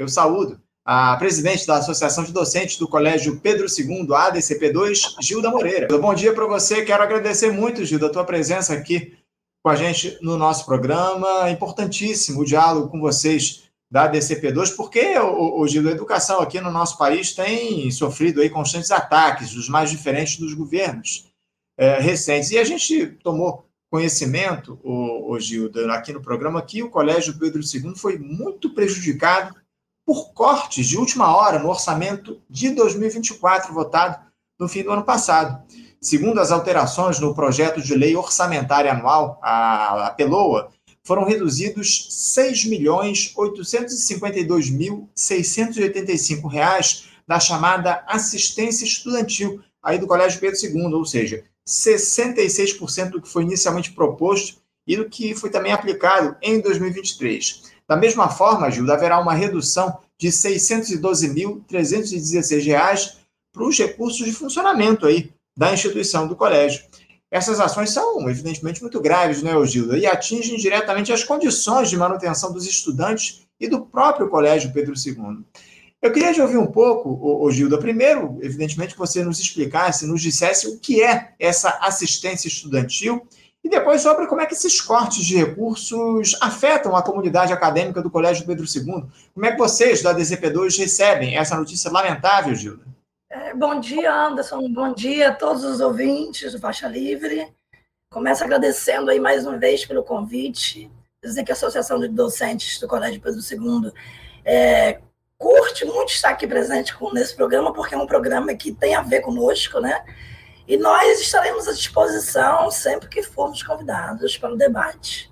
eu saúdo a presidente da Associação de Docentes do Colégio Pedro II, ADCP2, Gilda Moreira. Bom dia para você, quero agradecer muito, Gilda, a tua presença aqui com a gente no nosso programa. É importantíssimo o diálogo com vocês da ADCP2, porque, o, o Gilda, a educação aqui no nosso país tem sofrido aí constantes ataques, dos mais diferentes dos governos é, recentes. E a gente tomou conhecimento, o, o Gilda, aqui no programa, que o Colégio Pedro II foi muito prejudicado por cortes de última hora no orçamento de 2024, votado no fim do ano passado. Segundo as alterações no projeto de lei orçamentária anual, a, a PELOA, foram reduzidos 6.852.685 reais da chamada assistência estudantil aí do Colégio Pedro II, ou seja, 66% do que foi inicialmente proposto e do que foi também aplicado em 2023. Da mesma forma, Gilda, haverá uma redução de 612.316 reais para os recursos de funcionamento aí da instituição do colégio. Essas ações são, evidentemente, muito graves, né, Gilda, e atingem diretamente as condições de manutenção dos estudantes e do próprio Colégio Pedro II. Eu queria te ouvir um pouco, ô, Gilda. Primeiro, evidentemente, que você nos explicasse, nos dissesse o que é essa assistência estudantil e depois sobre como é que esses cortes de recursos afetam a comunidade acadêmica do Colégio Pedro II. Como é que vocês, da DCP2, recebem essa notícia lamentável, Gilda? É, bom dia, Anderson. Bom dia a todos os ouvintes do Faixa Livre. Começo agradecendo aí mais uma vez pelo convite. Dizer que a Associação de Docentes do Colégio Pedro II é, curte muito estar aqui presente nesse programa, porque é um programa que tem a ver conosco, né? E nós estaremos à disposição sempre que formos convidados para o debate.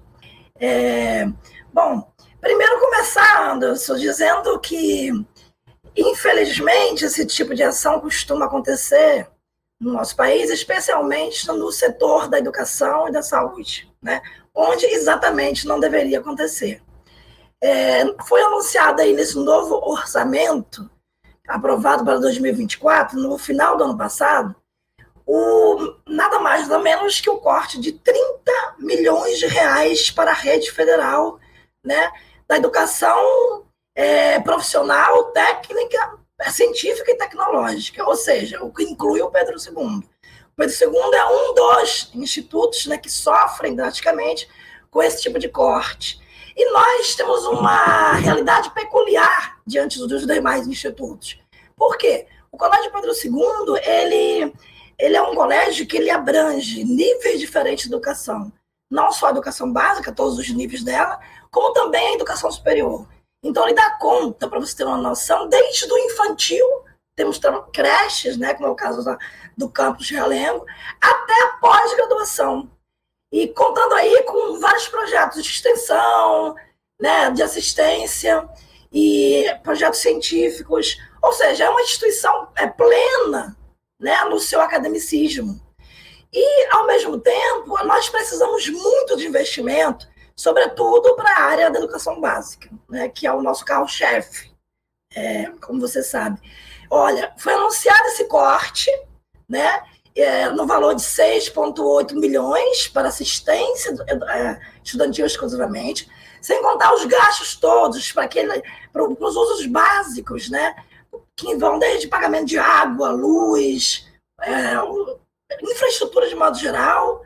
É, bom, primeiro começar, Anderson, dizendo que, infelizmente, esse tipo de ação costuma acontecer no nosso país, especialmente no setor da educação e da saúde, né? onde exatamente não deveria acontecer. É, foi anunciado aí nesse novo orçamento, aprovado para 2024, no final do ano passado, o, nada mais nada menos que o corte de 30 milhões de reais para a rede federal né, da educação é, profissional, técnica, científica e tecnológica, ou seja, o que inclui o Pedro II. O Pedro II é um dos institutos né, que sofrem drasticamente com esse tipo de corte. E nós temos uma realidade peculiar diante dos demais institutos. Por quê? O Colégio Pedro II, ele ele é um colégio que ele abrange níveis diferentes de educação. Não só a educação básica, todos os níveis dela, como também a educação superior. Então, ele dá conta, para você ter uma noção, desde o infantil, temos creches, né, como é o caso do campus Realengo, até a pós-graduação. E contando aí com vários projetos de extensão, né, de assistência e projetos científicos. Ou seja, é uma instituição é, plena né, no seu academicismo. E, ao mesmo tempo, nós precisamos muito de investimento, sobretudo para a área da educação básica, né, que é o nosso carro-chefe, é, como você sabe. Olha, foi anunciado esse corte, né, é, no valor de 6,8 milhões para assistência é, estudantil exclusivamente, sem contar os gastos todos para, aquele, para os usos básicos, né, que vão desde pagamento de água, luz, é, infraestrutura de modo geral,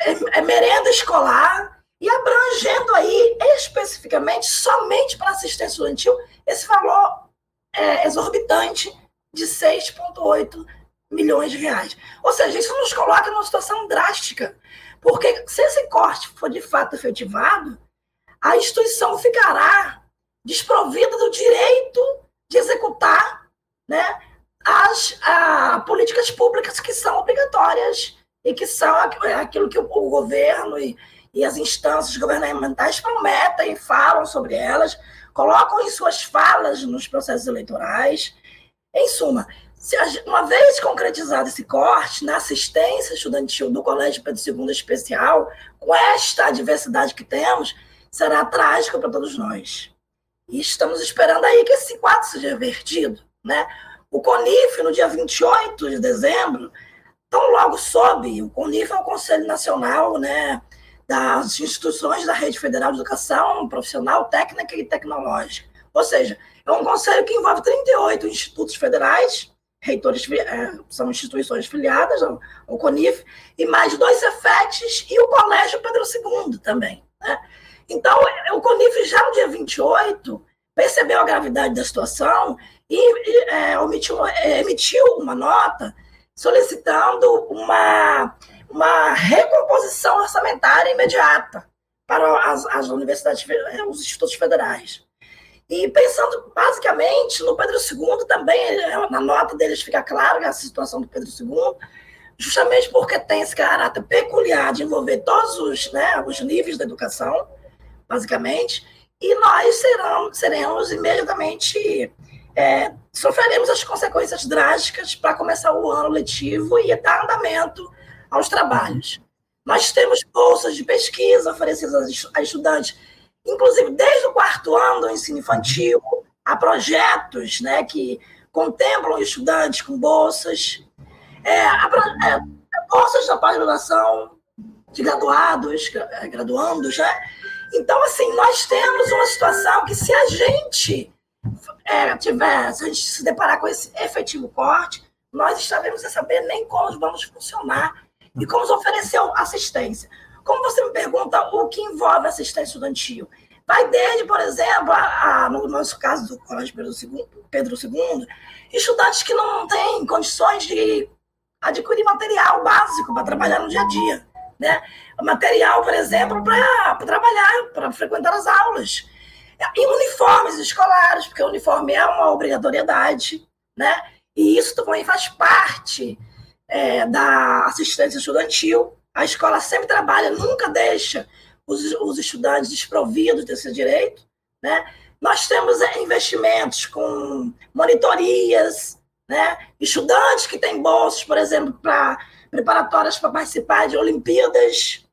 é, é merenda escolar, e abrangendo aí especificamente somente para assistência estudantil esse valor é, exorbitante de 6,8 milhões de reais. Ou seja, isso nos coloca numa situação drástica, porque se esse corte for de fato efetivado, a instituição ficará desprovida do direito de executar né, as a, políticas públicas que são obrigatórias e que são aquilo que o, o governo e, e as instâncias governamentais prometem, falam sobre elas, colocam em suas falas nos processos eleitorais. Em suma, uma vez concretizado esse corte na assistência estudantil do Colégio Pedro II Especial, com esta diversidade que temos, será trágico para todos nós. E estamos esperando aí que esse quadro seja revertido. Né? O CONIF, no dia 28 de dezembro, tão logo sobe, o CONIF é o Conselho Nacional né, das Instituições da Rede Federal de Educação Profissional, Técnica e Tecnológica, Ou seja, é um conselho que envolve 38 institutos federais, reitores é, são instituições filiadas ao, CONIF, e mais dois CEFETs e o Colégio Pedro II também. Né? Então, o CONIF já no dia 28 percebeu a gravidade da situação e, e é, omitiu, é, emitiu uma nota solicitando uma, uma recomposição orçamentária imediata para as, as universidades, os institutos federais. E pensando basicamente no Pedro II também, na nota deles fica claro a situação do Pedro II, justamente porque tem esse caráter peculiar de envolver todos os, né, os níveis da educação, basicamente, e nós serão, seremos imediatamente, é, sofreremos as consequências drásticas para começar o ano letivo e dar andamento aos trabalhos. Nós temos bolsas de pesquisa oferecidas a estudantes, inclusive desde o quarto ano do ensino infantil, há projetos né, que contemplam estudantes com bolsas, é, é, bolsas da pós-graduação de graduados, é, graduandos, né? Então, assim, nós temos uma situação que se a gente é, tiver, se a gente se deparar com esse efetivo corte, nós estaremos sem saber nem como vamos funcionar e como oferecer assistência. Como você me pergunta, o que envolve assistência estudantil? Vai desde, por exemplo, a, a, no nosso caso do Colégio Pedro II, Pedro II, estudantes que não têm condições de adquirir material básico para trabalhar no dia a dia né? material, por exemplo, para trabalhar, para frequentar as aulas. E uniformes escolares, porque o uniforme é uma obrigatoriedade, né? E isso também faz parte é, da assistência estudantil. A escola sempre trabalha, nunca deixa os, os estudantes desprovidos desse direito, né? Nós temos é, investimentos com monitorias, né? Estudantes que têm bolsas, por exemplo, para preparatórias para participar de Olimpíadas.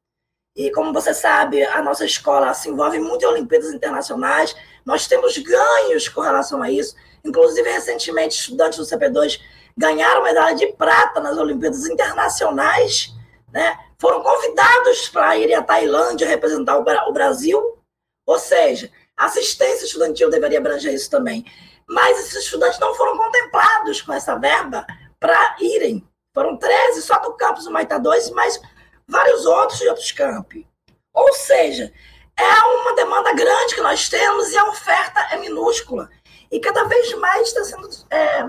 E como você sabe, a nossa escola se envolve muito em Olimpíadas internacionais. Nós temos ganhos com relação a isso. Inclusive, recentemente, estudantes do CP2 ganharam medalha de prata nas Olimpíadas internacionais, né? Foram convidados para ir à Tailândia representar o Brasil. Ou seja, assistência estudantil deveria abranger isso também. Mas esses estudantes não foram contemplados com essa verba para irem foram 13 só do campus do Maitá 2, mas vários outros de outros campi. Ou seja, é uma demanda grande que nós temos e a oferta é minúscula. E cada vez mais está sendo é,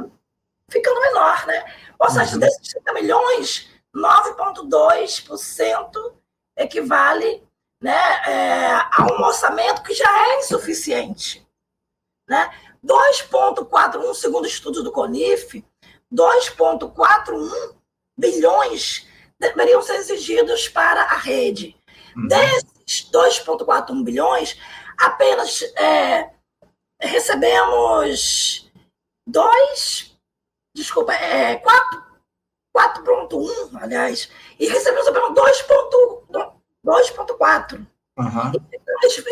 ficando menor, né? Ou seja, uhum. desses 30 milhões, 9,2% equivale né, é, a um orçamento que já é insuficiente. Né? 2,41, segundo estudos do CONIF, 2,41 bilhões deveriam ser exigidos para a rede. Uhum. Desses 2,41 bilhões, apenas é, recebemos dois, desculpa, é, 4,1, aliás, e recebemos apenas 2,4. Uhum.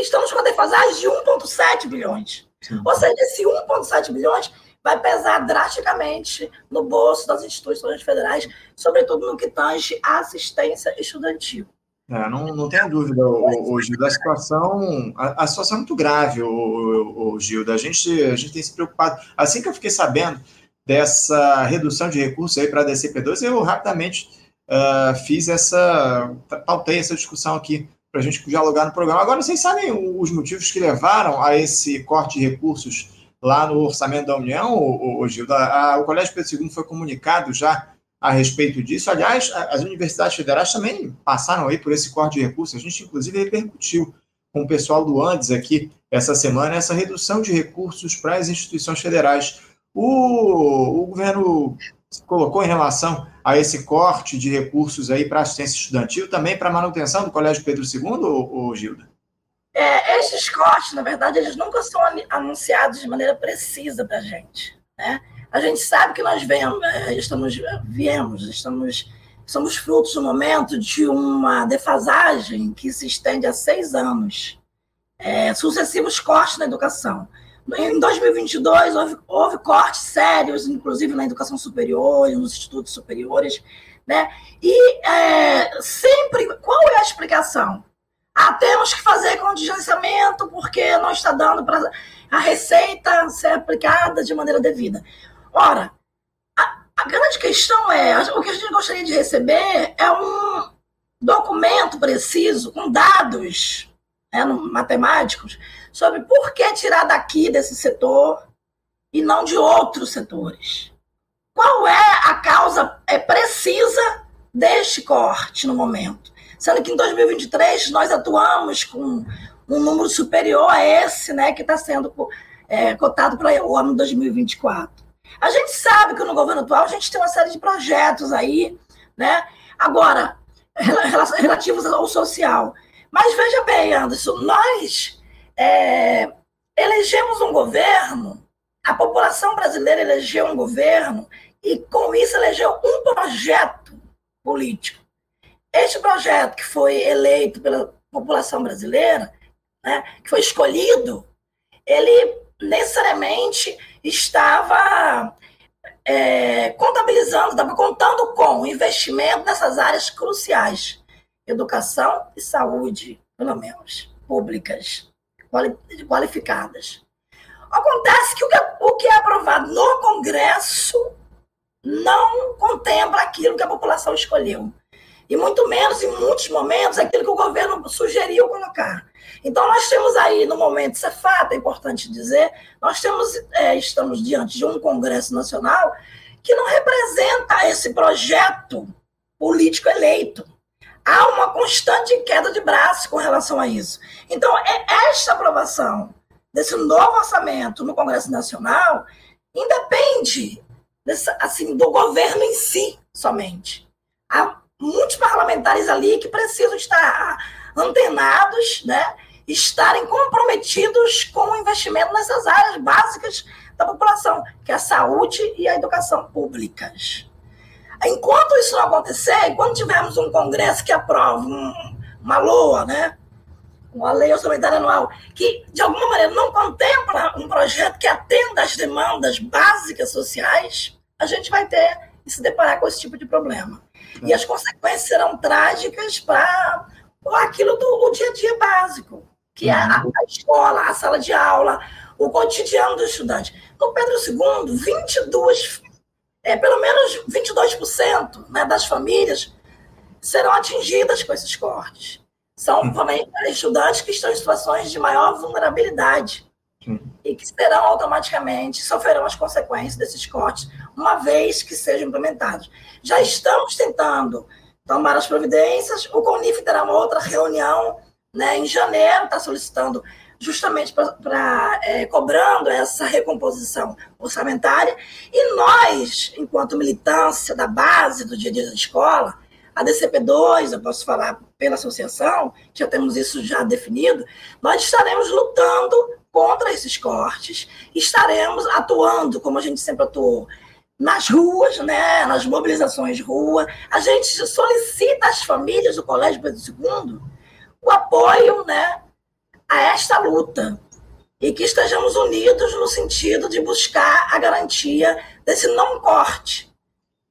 Estamos com a defasagem de 1,7 bilhões. Sim. Ou seja, esse 1,7 bilhões vai pesar drasticamente no bolso das instituições federais, sobretudo no que tange à assistência estudantil. É, não, não tenha dúvida, o, o, Gilda, a situação, a, a, situação é muito grave, o, o, Gilda. A gente, a gente tem se preocupado. Assim que eu fiquei sabendo dessa redução de recursos aí para a DCP2, eu rapidamente uh, fiz essa, pautei essa discussão aqui para a gente dialogar no programa. Agora, vocês sabem os motivos que levaram a esse corte de recursos lá no orçamento da União, o, o Gilda, a, o Colégio Pedro II foi comunicado já a respeito disso. Aliás, as universidades federais também passaram aí por esse corte de recursos. A gente, inclusive, repercutiu com o pessoal do Andes aqui essa semana essa redução de recursos para as instituições federais. O, o governo colocou em relação a esse corte de recursos aí para assistência estudantil, também para manutenção do Colégio Pedro II, ou Gilda? É, esses cortes, na verdade, eles nunca são anunciados de maneira precisa para a gente. Né? A gente sabe que nós vemos, é, estamos, viemos, estamos, somos frutos no momento de uma defasagem que se estende a seis anos, é, sucessivos cortes na educação. Em 2022, houve, houve cortes sérios, inclusive na educação superior, nos institutos superiores, né? E é, sempre, qual é a explicação? Ah, temos que fazer contingenciamento porque não está dando para a receita ser aplicada de maneira devida. Ora, a, a grande questão é: o que a gente gostaria de receber é um documento preciso, com dados né, matemáticos, sobre por que tirar daqui desse setor e não de outros setores. Qual é a causa é, precisa deste corte no momento? Sendo que em 2023 nós atuamos com um número superior a esse né, que está sendo é, cotado para o ano 2024. A gente sabe que no governo atual a gente tem uma série de projetos aí, né? Agora, relativos ao social. Mas veja bem, Anderson, nós é, elegemos um governo, a população brasileira elegeu um governo e, com isso, elegeu um projeto político. Este projeto que foi eleito pela população brasileira, né, que foi escolhido, ele necessariamente estava é, contabilizando, estava contando com investimento nessas áreas cruciais, educação e saúde, pelo menos, públicas, qualificadas. Acontece que o que, é, o que é aprovado no Congresso não contempla aquilo que a população escolheu. E muito menos, em muitos momentos, aquilo que o governo sugeriu colocar. Então, nós temos aí, no momento, isso é fato, é importante dizer, nós temos, é, estamos diante de um Congresso Nacional que não representa esse projeto político eleito. Há uma constante queda de braço com relação a isso. Então, é esta aprovação desse novo orçamento no Congresso Nacional independe desse, assim, do governo em si somente. Há muitos parlamentares ali que precisam estar antenados, né? estarem comprometidos com o investimento nessas áreas básicas da população, que é a saúde e a educação públicas. Enquanto isso não acontecer, enquanto tivermos um Congresso que aprova um, uma LOA, né, uma lei orçamentária anual, que de alguma maneira não contempla um projeto que atenda às demandas básicas sociais, a gente vai ter se deparar com esse tipo de problema. E as consequências serão trágicas para aquilo do dia a dia básico, que é a, a escola, a sala de aula, o cotidiano do estudante. No Pedro II, 22, é, pelo menos 22% né, das famílias serão atingidas com esses cortes. São hum. estudantes que estão em situações de maior vulnerabilidade e que serão automaticamente, sofrerão as consequências desses cortes, uma vez que sejam implementados. Já estamos tentando tomar as providências, o CONIF terá uma outra reunião né, em janeiro, está solicitando justamente para é, cobrando essa recomposição orçamentária, e nós, enquanto militância da base do dia a dia da escola, a DCP2, eu posso falar pela associação, já temos isso já definido, nós estaremos lutando contra esses cortes, estaremos atuando, como a gente sempre atuou, nas ruas, né, nas mobilizações de rua. A gente solicita às famílias do Colégio Pedro II o apoio né, a esta luta e que estejamos unidos no sentido de buscar a garantia desse não corte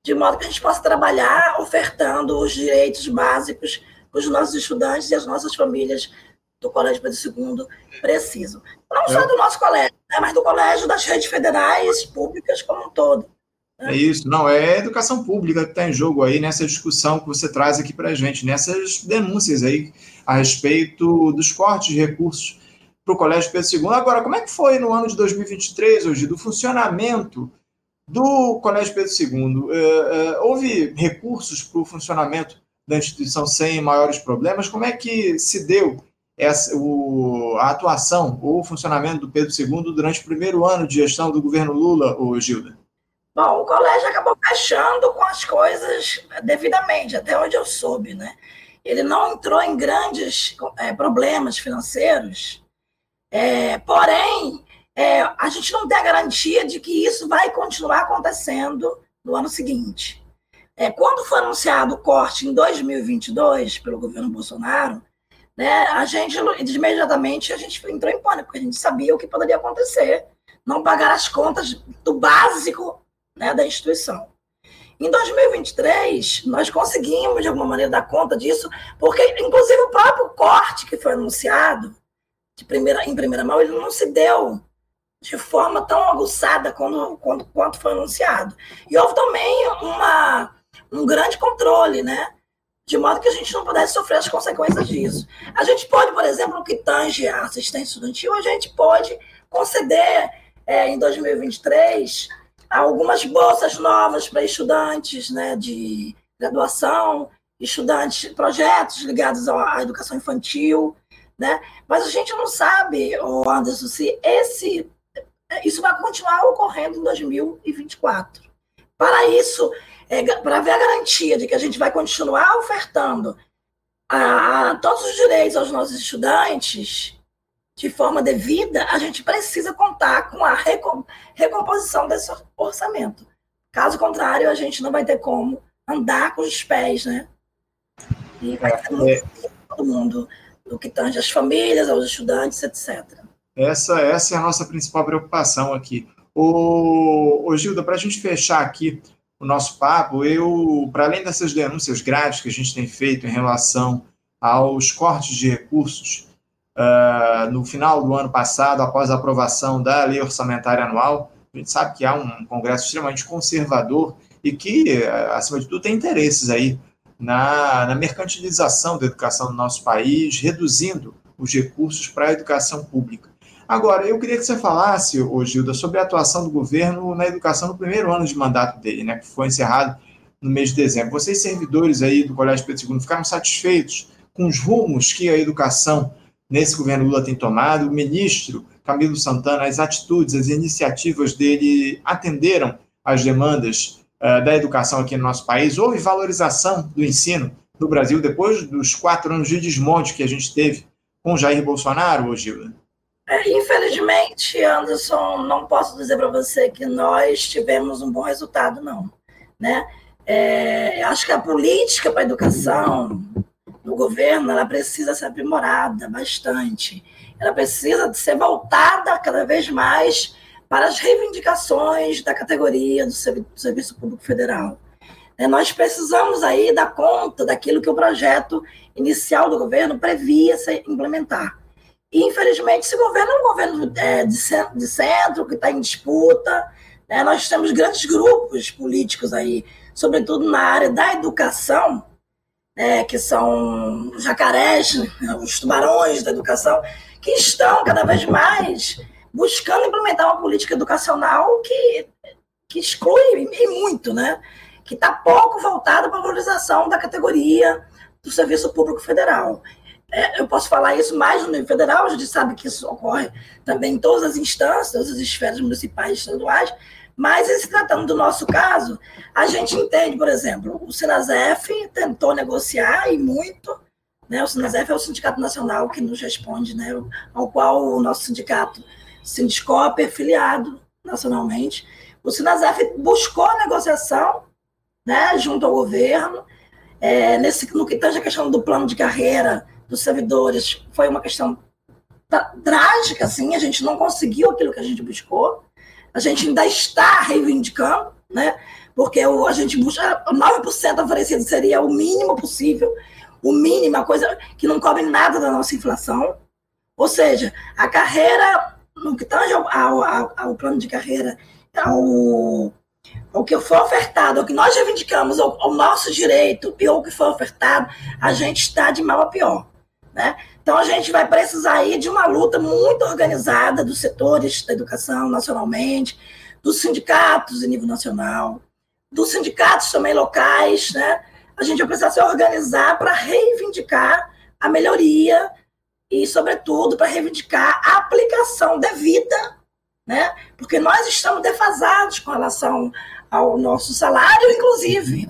de modo que a gente possa trabalhar ofertando os direitos básicos que os nossos estudantes e as nossas famílias do Colégio Pedro II precisam. Não só é. do nosso colégio, né, mas do colégio das redes federais públicas como um todo. É isso, não, é educação pública que está em jogo aí nessa discussão que você traz aqui para a gente, nessas denúncias aí a respeito dos cortes de recursos para o Colégio Pedro II. Agora, como é que foi no ano de 2023, hoje, do funcionamento do Colégio Pedro II, é, é, houve recursos para o funcionamento da instituição sem maiores problemas? Como é que se deu essa, o, a atuação ou o funcionamento do Pedro II durante o primeiro ano de gestão do governo Lula, ô Gilda? Bom, o colégio acabou fechando com as coisas devidamente, até onde eu soube, né? Ele não entrou em grandes é, problemas financeiros, é, porém, é, a gente não tem a garantia de que isso vai continuar acontecendo no ano seguinte. É, quando foi anunciado o corte em 2022 pelo governo Bolsonaro, né, a gente imediatamente a gente entrou em pânico, porque a gente sabia o que poderia acontecer, não pagar as contas do básico né, da instituição. Em 2023, nós conseguimos, de alguma maneira, dar conta disso, porque, inclusive, o próprio corte que foi anunciado de primeira, em primeira mão, ele não se deu de forma tão aguçada quando, quando, quanto foi anunciado. E houve também uma, um grande controle, né? De modo que a gente não pudesse sofrer as consequências disso. A gente pode, por exemplo, no que tange a assistência estudantil, a gente pode conceder é, em 2023 algumas bolsas novas para estudantes né, de graduação, estudantes, projetos ligados à educação infantil, né? Mas a gente não sabe, Anderson, se esse isso vai continuar ocorrendo em 2024. Para isso, é, para haver a garantia de que a gente vai continuar ofertando a, a, todos os direitos aos nossos estudantes, de forma devida, a gente precisa contar com a recom recomposição desse orçamento. Caso contrário, a gente não vai ter como andar com os pés, né? E vai ter muito é. todo mundo, no que tange as famílias, aos estudantes, etc. Essa, essa é a nossa principal preocupação aqui. O, o Gilda, para a gente fechar aqui o nosso papo, eu, para além dessas denúncias graves que a gente tem feito em relação aos cortes de recursos, uh, no final do ano passado, após a aprovação da lei orçamentária anual, a gente sabe que há um Congresso extremamente conservador e que, acima de tudo, tem interesses aí na, na mercantilização da educação no nosso país, reduzindo os recursos para a educação pública. Agora, eu queria que você falasse, ô Gilda, sobre a atuação do governo na educação no primeiro ano de mandato dele, né, que foi encerrado no mês de dezembro. Vocês, servidores aí do Colégio Pedro II, ficaram satisfeitos com os rumos que a educação nesse governo Lula tem tomado. O ministro Camilo Santana, as atitudes, as iniciativas dele atenderam às demandas uh, da educação aqui no nosso país. Houve valorização do ensino no Brasil depois dos quatro anos de desmonte que a gente teve com Jair Bolsonaro, ô Gilda? É, infelizmente, Anderson, não posso dizer para você que nós tivemos um bom resultado, não. Né? É, acho que a política para a educação do governo ela precisa ser aprimorada bastante. Ela precisa ser voltada cada vez mais para as reivindicações da categoria do Serviço Público Federal. É, nós precisamos aí dar conta daquilo que o projeto inicial do governo previa se implementar. E, infelizmente, esse governo é um governo é, de, centro, de centro, que está em disputa. Né? Nós temos grandes grupos políticos aí, sobretudo na área da educação, né, que são os jacarés, né, os tubarões da educação, que estão cada vez mais buscando implementar uma política educacional que, que exclui e muito, né? que está pouco voltada para a valorização da categoria do serviço público federal. É, eu posso falar isso mais no nível federal, a gente sabe que isso ocorre também em todas as instâncias, todas as esferas municipais e estaduais, mas se tratando do nosso caso, a gente entende, por exemplo, o Sinasef tentou negociar e muito, né? O Sinasef é o sindicato nacional que nos responde, né? Ao qual o nosso sindicato, Sindicop, é filiado nacionalmente. O Sinasef buscou negociação, né? Junto ao governo, é, nesse, no que tange a questão do plano de carreira dos servidores foi uma questão trágica, assim, a gente não conseguiu aquilo que a gente buscou, a gente ainda está reivindicando, né? Porque o, a gente busca 9% oferecido seria o mínimo possível, o mínimo, a coisa que não cobre nada da nossa inflação. Ou seja, a carreira, no que tange ao, ao, ao plano de carreira, ao, ao que foi ofertado, ao que nós reivindicamos, ao, ao nosso direito e ao que foi ofertado, a gente está de mal a pior. Né? Então, a gente vai precisar aí de uma luta muito organizada dos setores da educação nacionalmente, dos sindicatos em nível nacional, dos sindicatos também locais. Né? A gente vai precisar se organizar para reivindicar a melhoria e, sobretudo, para reivindicar a aplicação devida, né? porque nós estamos defasados com relação ao nosso salário, inclusive.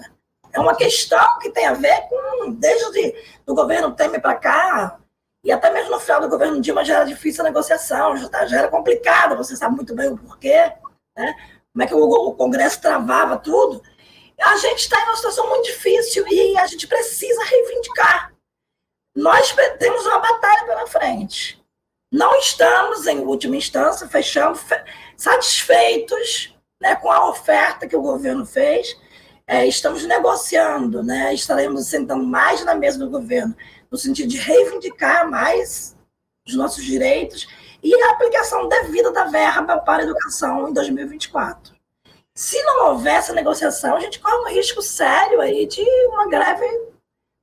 É uma questão que tem a ver com, desde o governo Temer para cá, e até mesmo no final do governo Dilma já era difícil a negociação, já, tá, já era complicado, você sabe muito bem o porquê, né? como é que o, o Congresso travava tudo. A gente está em uma situação muito difícil e a gente precisa reivindicar. Nós temos uma batalha pela frente. Não estamos, em última instância, fechando, satisfeitos né, com a oferta que o governo fez é, estamos negociando, né? estaremos sentando mais na mesa do governo, no sentido de reivindicar mais os nossos direitos e a aplicação devida da verba para a educação em 2024. Se não houver essa negociação, a gente corre um risco sério aí de uma greve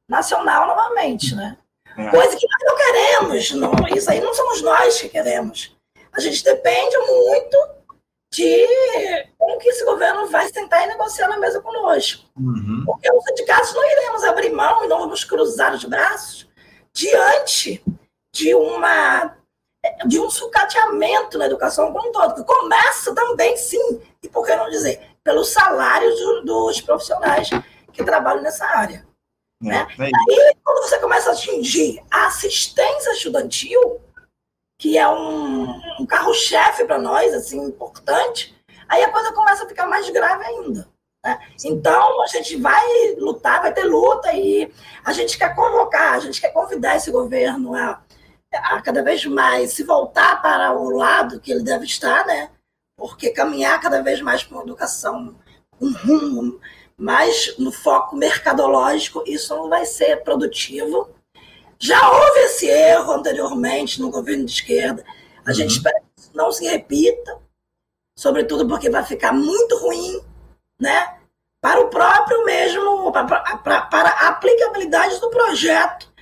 nacional novamente, né? É. Coisa que nós não queremos, não, isso aí não somos nós que queremos. A gente depende muito de como que esse governo vai sentar e negociar na mesa conosco. Uhum. Porque os sindicatos não iremos abrir mão e não vamos cruzar os braços diante de uma de um sucateamento na educação como um todo, que começa também, sim, e por que não dizer, pelos salários do, dos profissionais que trabalham nessa área. É, né? É Aí, quando você começa a atingir a assistência estudantil, que é um, um carro-chefe para nós, assim, importante, aí a coisa começa a ficar mais grave ainda. Né? Então, a gente vai lutar, vai ter luta, e a gente quer convocar, a gente quer convidar esse governo a, a cada vez mais se voltar para o lado que ele deve estar, né? porque caminhar cada vez mais para uma educação, um rumo mais no foco mercadológico, isso não vai ser produtivo já houve esse erro anteriormente no governo de esquerda. A uhum. gente espera que isso não se repita, sobretudo porque vai ficar muito ruim, né? Para o próprio mesmo, para, para, para a aplicabilidade do projeto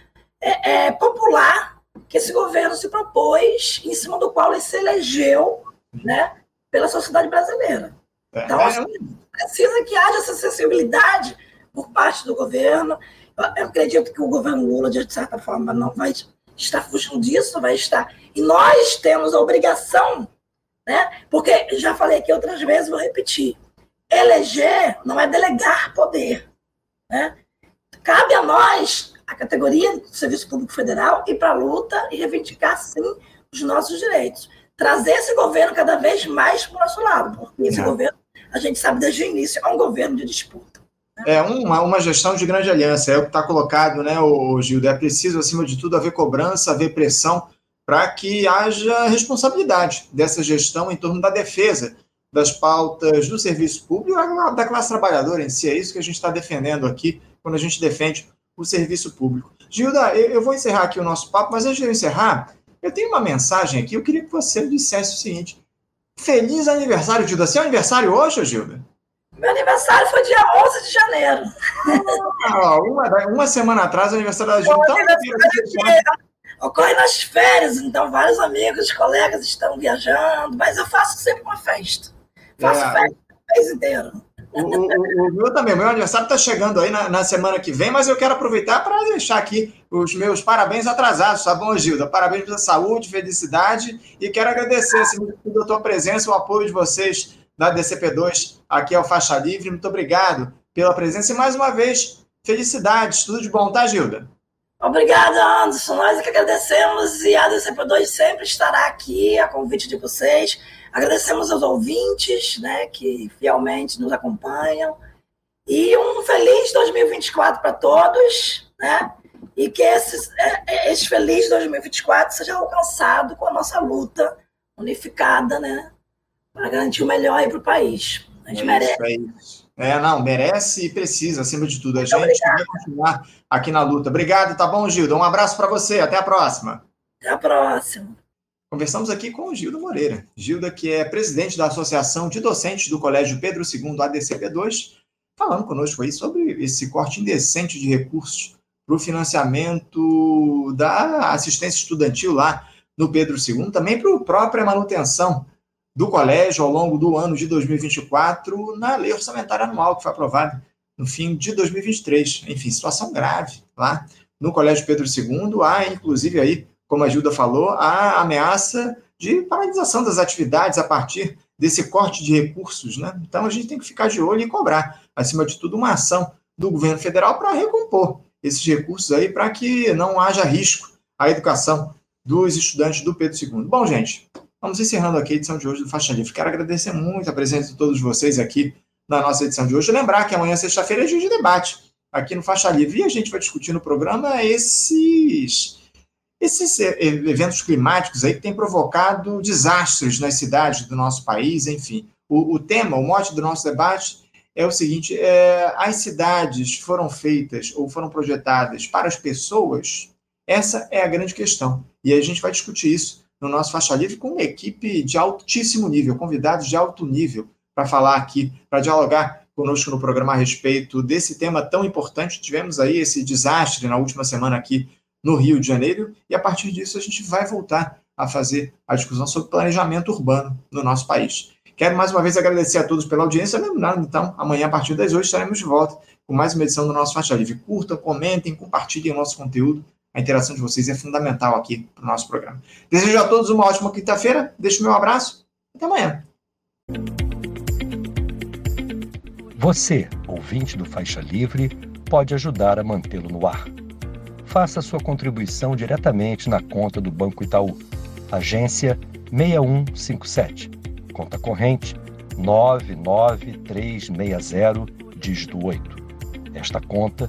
é, é, popular que esse governo se propôs, em cima do qual ele se elegeu, né? Pela sociedade brasileira. É. Então, assim, precisa que haja essa sensibilidade por parte do governo eu acredito que o governo Lula, de certa forma, não vai estar fugindo disso, vai estar. E nós temos a obrigação, né? Porque já falei aqui outras vezes, vou repetir: eleger não é delegar poder. Né? Cabe a nós, a categoria do Serviço Público Federal, ir para a luta e reivindicar, sim, os nossos direitos. Trazer esse governo cada vez mais para o nosso lado, porque esse é. governo, a gente sabe desde o início, é um governo de disputa. É uma, uma gestão de grande aliança, é o que está colocado, né, o Gildo? É preciso, acima de tudo, haver cobrança, haver pressão para que haja responsabilidade dessa gestão em torno da defesa das pautas do serviço público e da classe trabalhadora em si. É isso que a gente está defendendo aqui quando a gente defende o serviço público. Gilda, eu vou encerrar aqui o nosso papo, mas antes de eu encerrar, eu tenho uma mensagem aqui. Eu queria que você dissesse o seguinte: Feliz aniversário, Gilda. Seu aniversário hoje, Gilda? Meu aniversário foi dia 11 de janeiro. Ah, uma, uma semana atrás, o aniversário da Ju. Ocorre nas férias, então vários amigos, colegas estão viajando, mas eu faço sempre uma festa. Faço é. festa o mês inteiro. O, o, o, meu também, meu aniversário está chegando aí na, na, semana que vem, mas eu quero aproveitar para deixar aqui os meus parabéns atrasados, tá bom, Gilda? Parabéns pela saúde, felicidade e quero agradecer assim, a tua presença, o apoio de vocês da DCP2 aqui ao Faixa Livre. Muito obrigado pela presença e mais uma vez, felicidades, tudo de bom, tá, Gilda? Obrigada, Anderson. Nós é que agradecemos e a DCP2 sempre estará aqui a convite de vocês. Agradecemos aos ouvintes né, que fielmente nos acompanham. E um feliz 2024 para todos, né? E que esse, é, é, esse feliz 2024 seja alcançado com a nossa luta unificada, né? Para garantir o melhor aí para o país. A gente é merece. é, isso. é, não, merece e precisa, acima de tudo. A Muito gente obrigada. vai continuar aqui na luta. Obrigado, tá bom, Gilda? Um abraço para você. Até a próxima. Até a próxima. Conversamos aqui com o Gilda Moreira. Gilda, que é presidente da Associação de Docentes do Colégio Pedro II ADCP2, falando conosco aí sobre esse corte indecente de recursos para o financiamento da assistência estudantil lá no Pedro II, também para a própria manutenção do colégio ao longo do ano de 2024 na lei orçamentária anual que foi aprovada no fim de 2023. Enfim, situação grave lá no Colégio Pedro II. Há, inclusive, aí, como a Gilda falou, a ameaça de paralisação das atividades a partir desse corte de recursos. Né? Então, a gente tem que ficar de olho e cobrar, acima de tudo, uma ação do governo federal para recompor esses recursos aí, para que não haja risco à educação dos estudantes do Pedro II. Bom, gente, Vamos encerrando aqui a edição de hoje do Faixa Livre. Quero agradecer muito a presença de todos vocês aqui na nossa edição de hoje. Lembrar que amanhã, sexta-feira, é dia de debate aqui no Faixa Livre. E a gente vai discutir no programa esses, esses eventos climáticos aí que têm provocado desastres nas cidades do nosso país, enfim. O, o tema, o mote do nosso debate é o seguinte: é, as cidades foram feitas ou foram projetadas para as pessoas? Essa é a grande questão. E a gente vai discutir isso no nosso Faixa Livre com uma equipe de altíssimo nível, convidados de alto nível, para falar aqui, para dialogar conosco no programa a respeito desse tema tão importante. Tivemos aí esse desastre na última semana aqui no Rio de Janeiro, e a partir disso a gente vai voltar a fazer a discussão sobre planejamento urbano no nosso país. Quero mais uma vez agradecer a todos pela audiência. Lembrando, então, amanhã, a partir das 8, estaremos de volta com mais uma edição do nosso Faixa Livre. Curtam, comentem, compartilhem o nosso conteúdo. A interação de vocês é fundamental aqui para o nosso programa. Desejo a todos uma ótima quinta-feira. Deixo meu abraço. Até amanhã. Você, ouvinte do Faixa Livre, pode ajudar a mantê-lo no ar faça sua contribuição diretamente na conta do Banco Itaú. Agência 6157. Conta corrente 99360, dígito 8. Esta conta